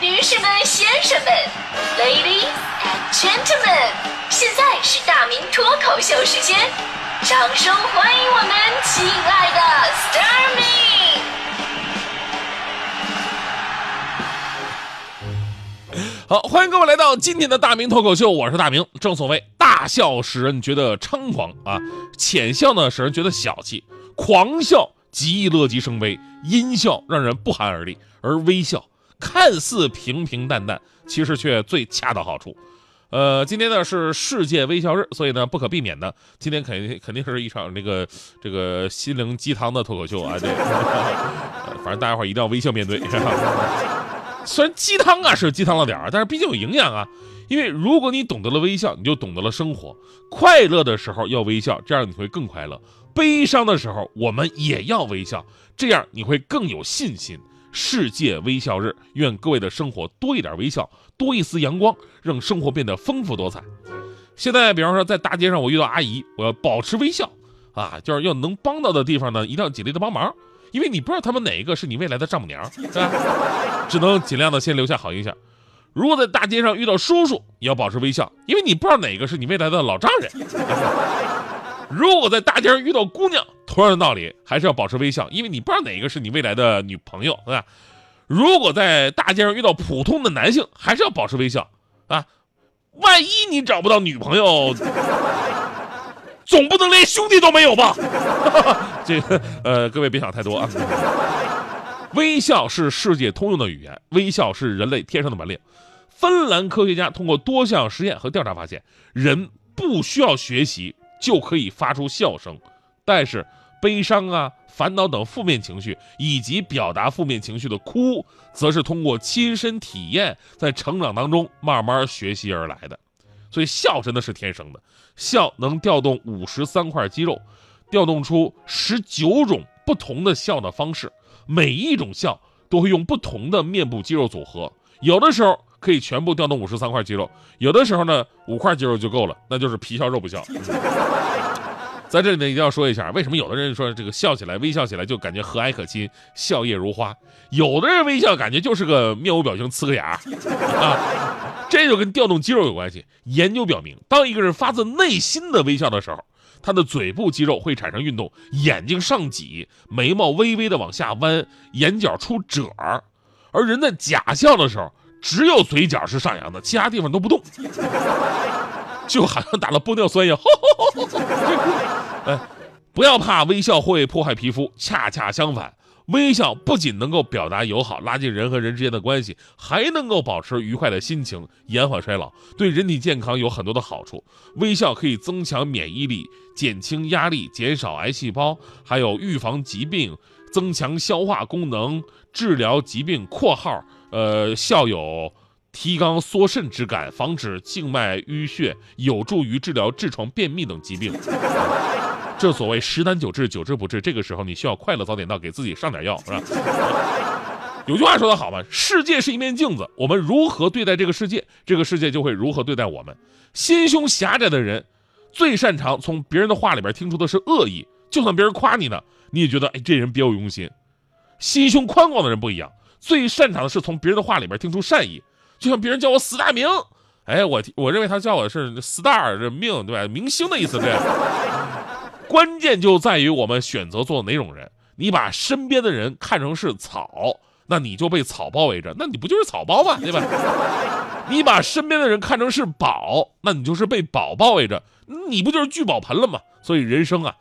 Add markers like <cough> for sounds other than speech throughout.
女士们、先生们，Ladies and Gentlemen，现在是大明脱口秀时间，掌声欢迎我们亲爱的 s t a r m y 好，欢迎各位来到今天的大明脱口秀，我是大明。正所谓大笑使人觉得猖狂啊，浅笑呢使人觉得小气，狂笑极易乐极生悲，阴笑让人不寒而栗，而微笑看似平平淡淡，其实却最恰到好处。呃，今天呢是世界微笑日，所以呢不可避免的，今天肯定肯定是一场这个这个心灵鸡汤的脱口秀啊，这 <laughs> 反正大家伙一定要微笑面对。<laughs> 虽然鸡汤啊是鸡汤了点儿，但是毕竟有营养啊。因为如果你懂得了微笑，你就懂得了生活。快乐的时候要微笑，这样你会更快乐；悲伤的时候我们也要微笑，这样你会更有信心。世界微笑日，愿各位的生活多一点微笑，多一丝阳光，让生活变得丰富多彩。现在，比方说在大街上我遇到阿姨，我要保持微笑啊，就是要能帮到的地方呢，一定要尽力的帮忙，因为你不知道他们哪一个是你未来的丈母娘，是吧？<laughs> 只能尽量的先留下好印象。如果在大街上遇到叔叔，也要保持微笑，因为你不知道哪个是你未来的老丈人。如果在大街上遇到姑娘，同样的道理，还是要保持微笑，因为你不知道哪个是你未来的女朋友，对吧？如果在大街上遇到普通的男性，还是要保持微笑啊。万一你找不到女朋友，总不能连兄弟都没有吧？这个呃，各位别想太多啊。微笑是世界通用的语言，微笑是人类天生的本领。芬兰科学家通过多项实验和调查发现，人不需要学习就可以发出笑声，但是悲伤啊、烦恼等负面情绪以及表达负面情绪的哭，则是通过亲身体验，在成长当中慢慢学习而来的。所以笑真的是天生的，笑能调动五十三块肌肉，调动出十九种不同的笑的方式。每一种笑都会用不同的面部肌肉组合，有的时候可以全部调动五十三块肌肉，有的时候呢五块肌肉就够了，那就是皮笑肉不笑。在这里呢一定要说一下，为什么有的人说这个笑起来、微笑起来就感觉和蔼可亲、笑靥如花，有的人微笑感觉就是个面无表情、呲个牙啊，这就跟调动肌肉有关系。研究表明，当一个人发自内心的微笑的时候。他的嘴部肌肉会产生运动，眼睛上挤，眉毛微微的往下弯，眼角出褶儿。而人在假笑的时候，只有嘴角是上扬的，其他地方都不动，<laughs> 就好像打了玻尿酸一样。哎，不要怕微笑会破坏皮肤，恰恰相反。微笑不仅能够表达友好，拉近人和人之间的关系，还能够保持愉快的心情，延缓衰老，对人体健康有很多的好处。微笑可以增强免疫力，减轻压力，减少癌细胞，还有预防疾病，增强消化功能，治疗疾病（括号呃笑有提肛缩肾之感，防止静脉淤血，有助于治疗痔疮、便秘等疾病）。正所谓十难九治，九治不治。这个时候你需要快乐早点到，给自己上点药，是吧？有句话说得好嘛，世界是一面镜子，我们如何对待这个世界，这个世界就会如何对待我们。心胸狭窄的人，最擅长从别人的话里边听出的是恶意，就算别人夸你呢，你也觉得哎这人别有用心。心胸宽广的人不一样，最擅长的是从别人的话里边听出善意，就像别人叫我死大明，哎我我认为他叫我是 star 这命对吧？明星的意思对。关键就在于我们选择做哪种人。你把身边的人看成是草，那你就被草包围着，那你不就是草包吗？对吧？你把身边的人看成是宝，那你就是被宝包围着，你不就是聚宝盆了吗？所以人生啊，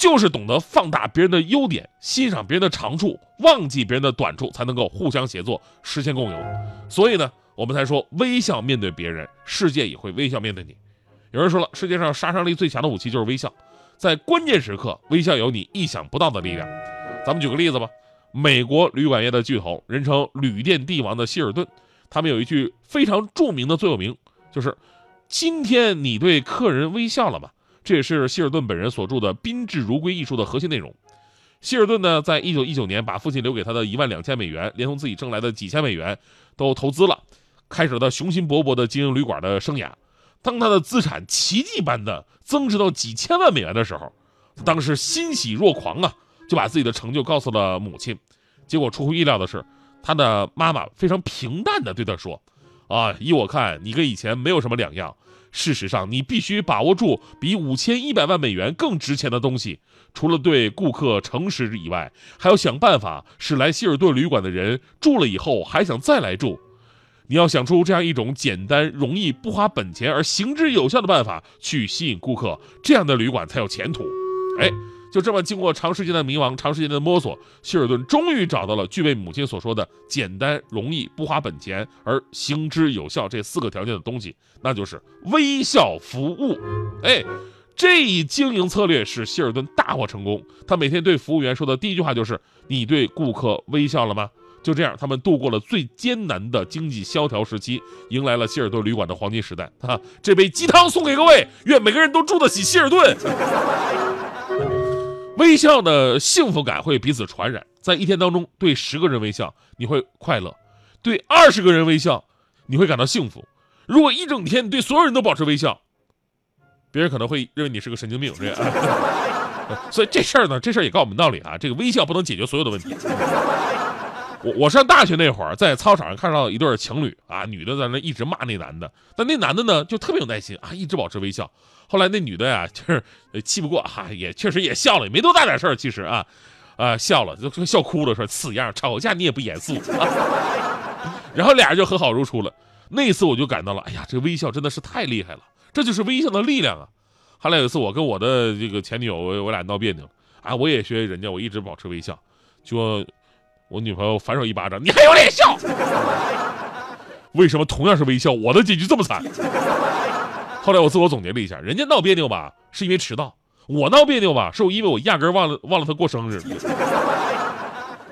就是懂得放大别人的优点，欣赏别人的长处，忘记别人的短处，才能够互相协作，实现共赢。所以呢，我们才说微笑面对别人，世界也会微笑面对你。有人说了，世界上杀伤力最强的武器就是微笑。在关键时刻，微笑有你意想不到的力量。咱们举个例子吧，美国旅馆业的巨头，人称“旅店帝王”的希尔顿，他们有一句非常著名的座右铭，就是“今天你对客人微笑了吗？”这也是希尔顿本人所著的《宾至如归》一书的核心内容。希尔顿呢，在一九一九年把父亲留给他的一万两千美元，连同自己挣来的几千美元，都投资了，开始了雄心勃勃的经营旅馆的生涯。当他的资产奇迹般的增值到几千万美元的时候，他当时欣喜若狂啊，就把自己的成就告诉了母亲。结果出乎意料的是，他的妈妈非常平淡的对他说：“啊，依我看，你跟以前没有什么两样。事实上，你必须把握住比五千一百万美元更值钱的东西。除了对顾客诚实以外，还要想办法使来希尔顿旅馆的人住了以后还想再来住。你要想出这样一种简单、容易、不花本钱而行之有效的办法去吸引顾客，这样的旅馆才有前途。”哎。就这么经过长时间的迷茫，长时间的摸索，希尔顿终于找到了具备母亲所说的简单、容易、不花本钱而行之有效这四个条件的东西，那就是微笑服务。哎，这一经营策略使希尔顿大获成功。他每天对服务员说的第一句话就是：“你对顾客微笑了吗？”就这样，他们度过了最艰难的经济萧条时期，迎来了希尔顿旅馆的黄金时代。哈，这杯鸡汤送给各位，愿每个人都住得起希尔顿。微笑的幸福感会彼此传染，在一天当中对十个人微笑，你会快乐；对二十个人微笑，你会感到幸福。如果一整天你对所有人都保持微笑，别人可能会认为你是个神经病，这样。<laughs> 所以这事儿呢，这事儿也告诉我们道理啊，这个微笑不能解决所有的问题。我我上大学那会儿，在操场上看到一对情侣啊，女的在那一直骂那男的，但那男的呢就特别有耐心啊，一直保持微笑。后来那女的呀，就是气不过哈，也确实也笑了，也没多大点事儿，其实啊，啊笑了，就笑哭了，说此样吵架你也不严肃。<laughs> 然后俩人就和好如初了。那次我就感到了，哎呀，这微笑真的是太厉害了，这就是微笑的力量啊。后来有一次我跟我的这个前女友，我我俩闹别扭，啊，我也学人家，我一直保持微笑，就。我女朋友反手一巴掌，你还有脸笑？<laughs> 为什么同样是微笑，我的结局这么惨？后来我自我总结了一下，人家闹别扭吧，是因为迟到；我闹别扭吧，是因为我压根忘了忘了他过生日。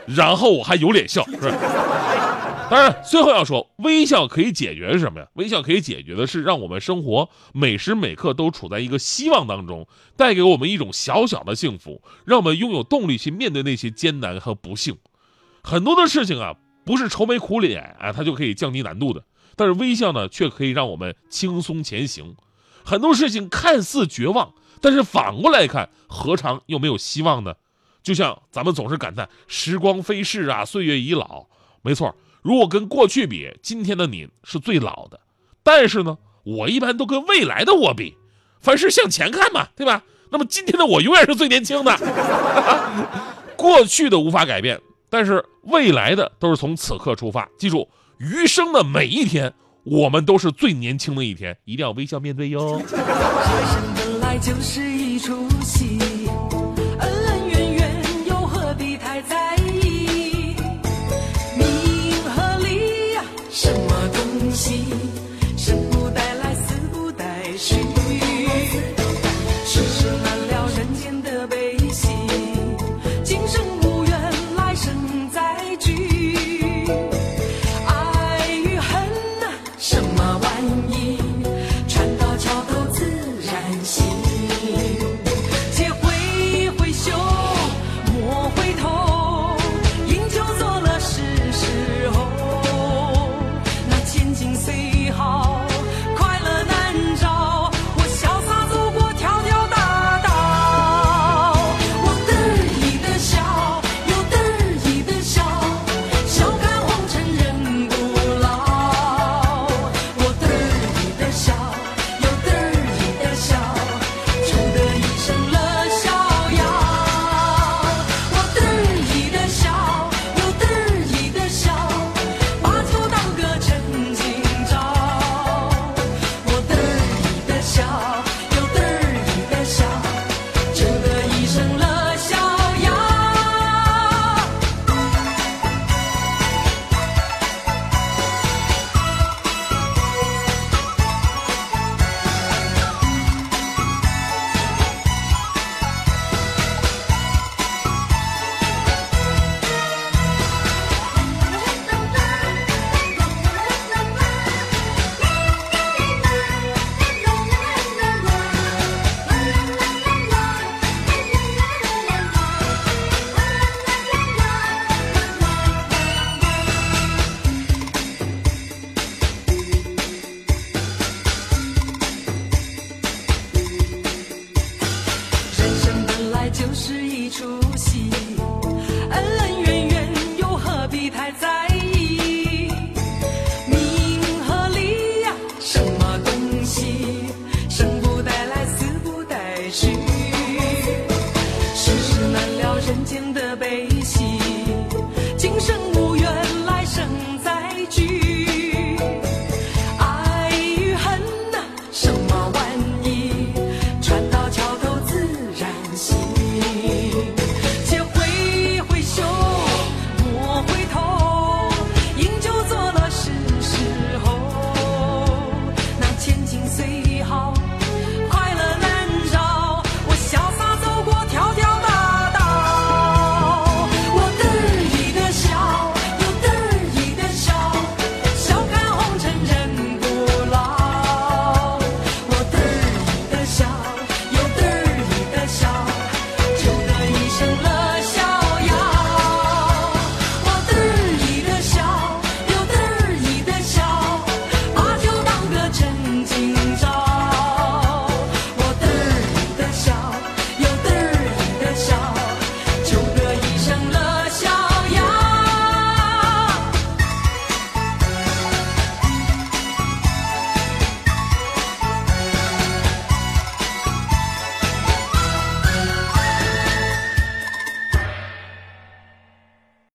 然后我还有脸笑，是当然，最后要说，微笑可以解决什么呀？微笑可以解决的是让我们生活每时每刻都处在一个希望当中，带给我们一种小小的幸福，让我们拥有动力去面对那些艰难和不幸。很多的事情啊，不是愁眉苦脸啊，它就可以降低难度的。但是微笑呢，却可以让我们轻松前行。很多事情看似绝望，但是反过来看，何尝又没有希望呢？就像咱们总是感叹时光飞逝啊，岁月已老。没错，如果跟过去比，今天的你是最老的。但是呢，我一般都跟未来的我比，凡事向前看嘛，对吧？那么今天的我永远是最年轻的。<laughs> 过去的无法改变。但是未来的都是从此刻出发，记住，余生的每一天，我们都是最年轻的一天，一定要微笑面对哟。人生本来就是一出戏，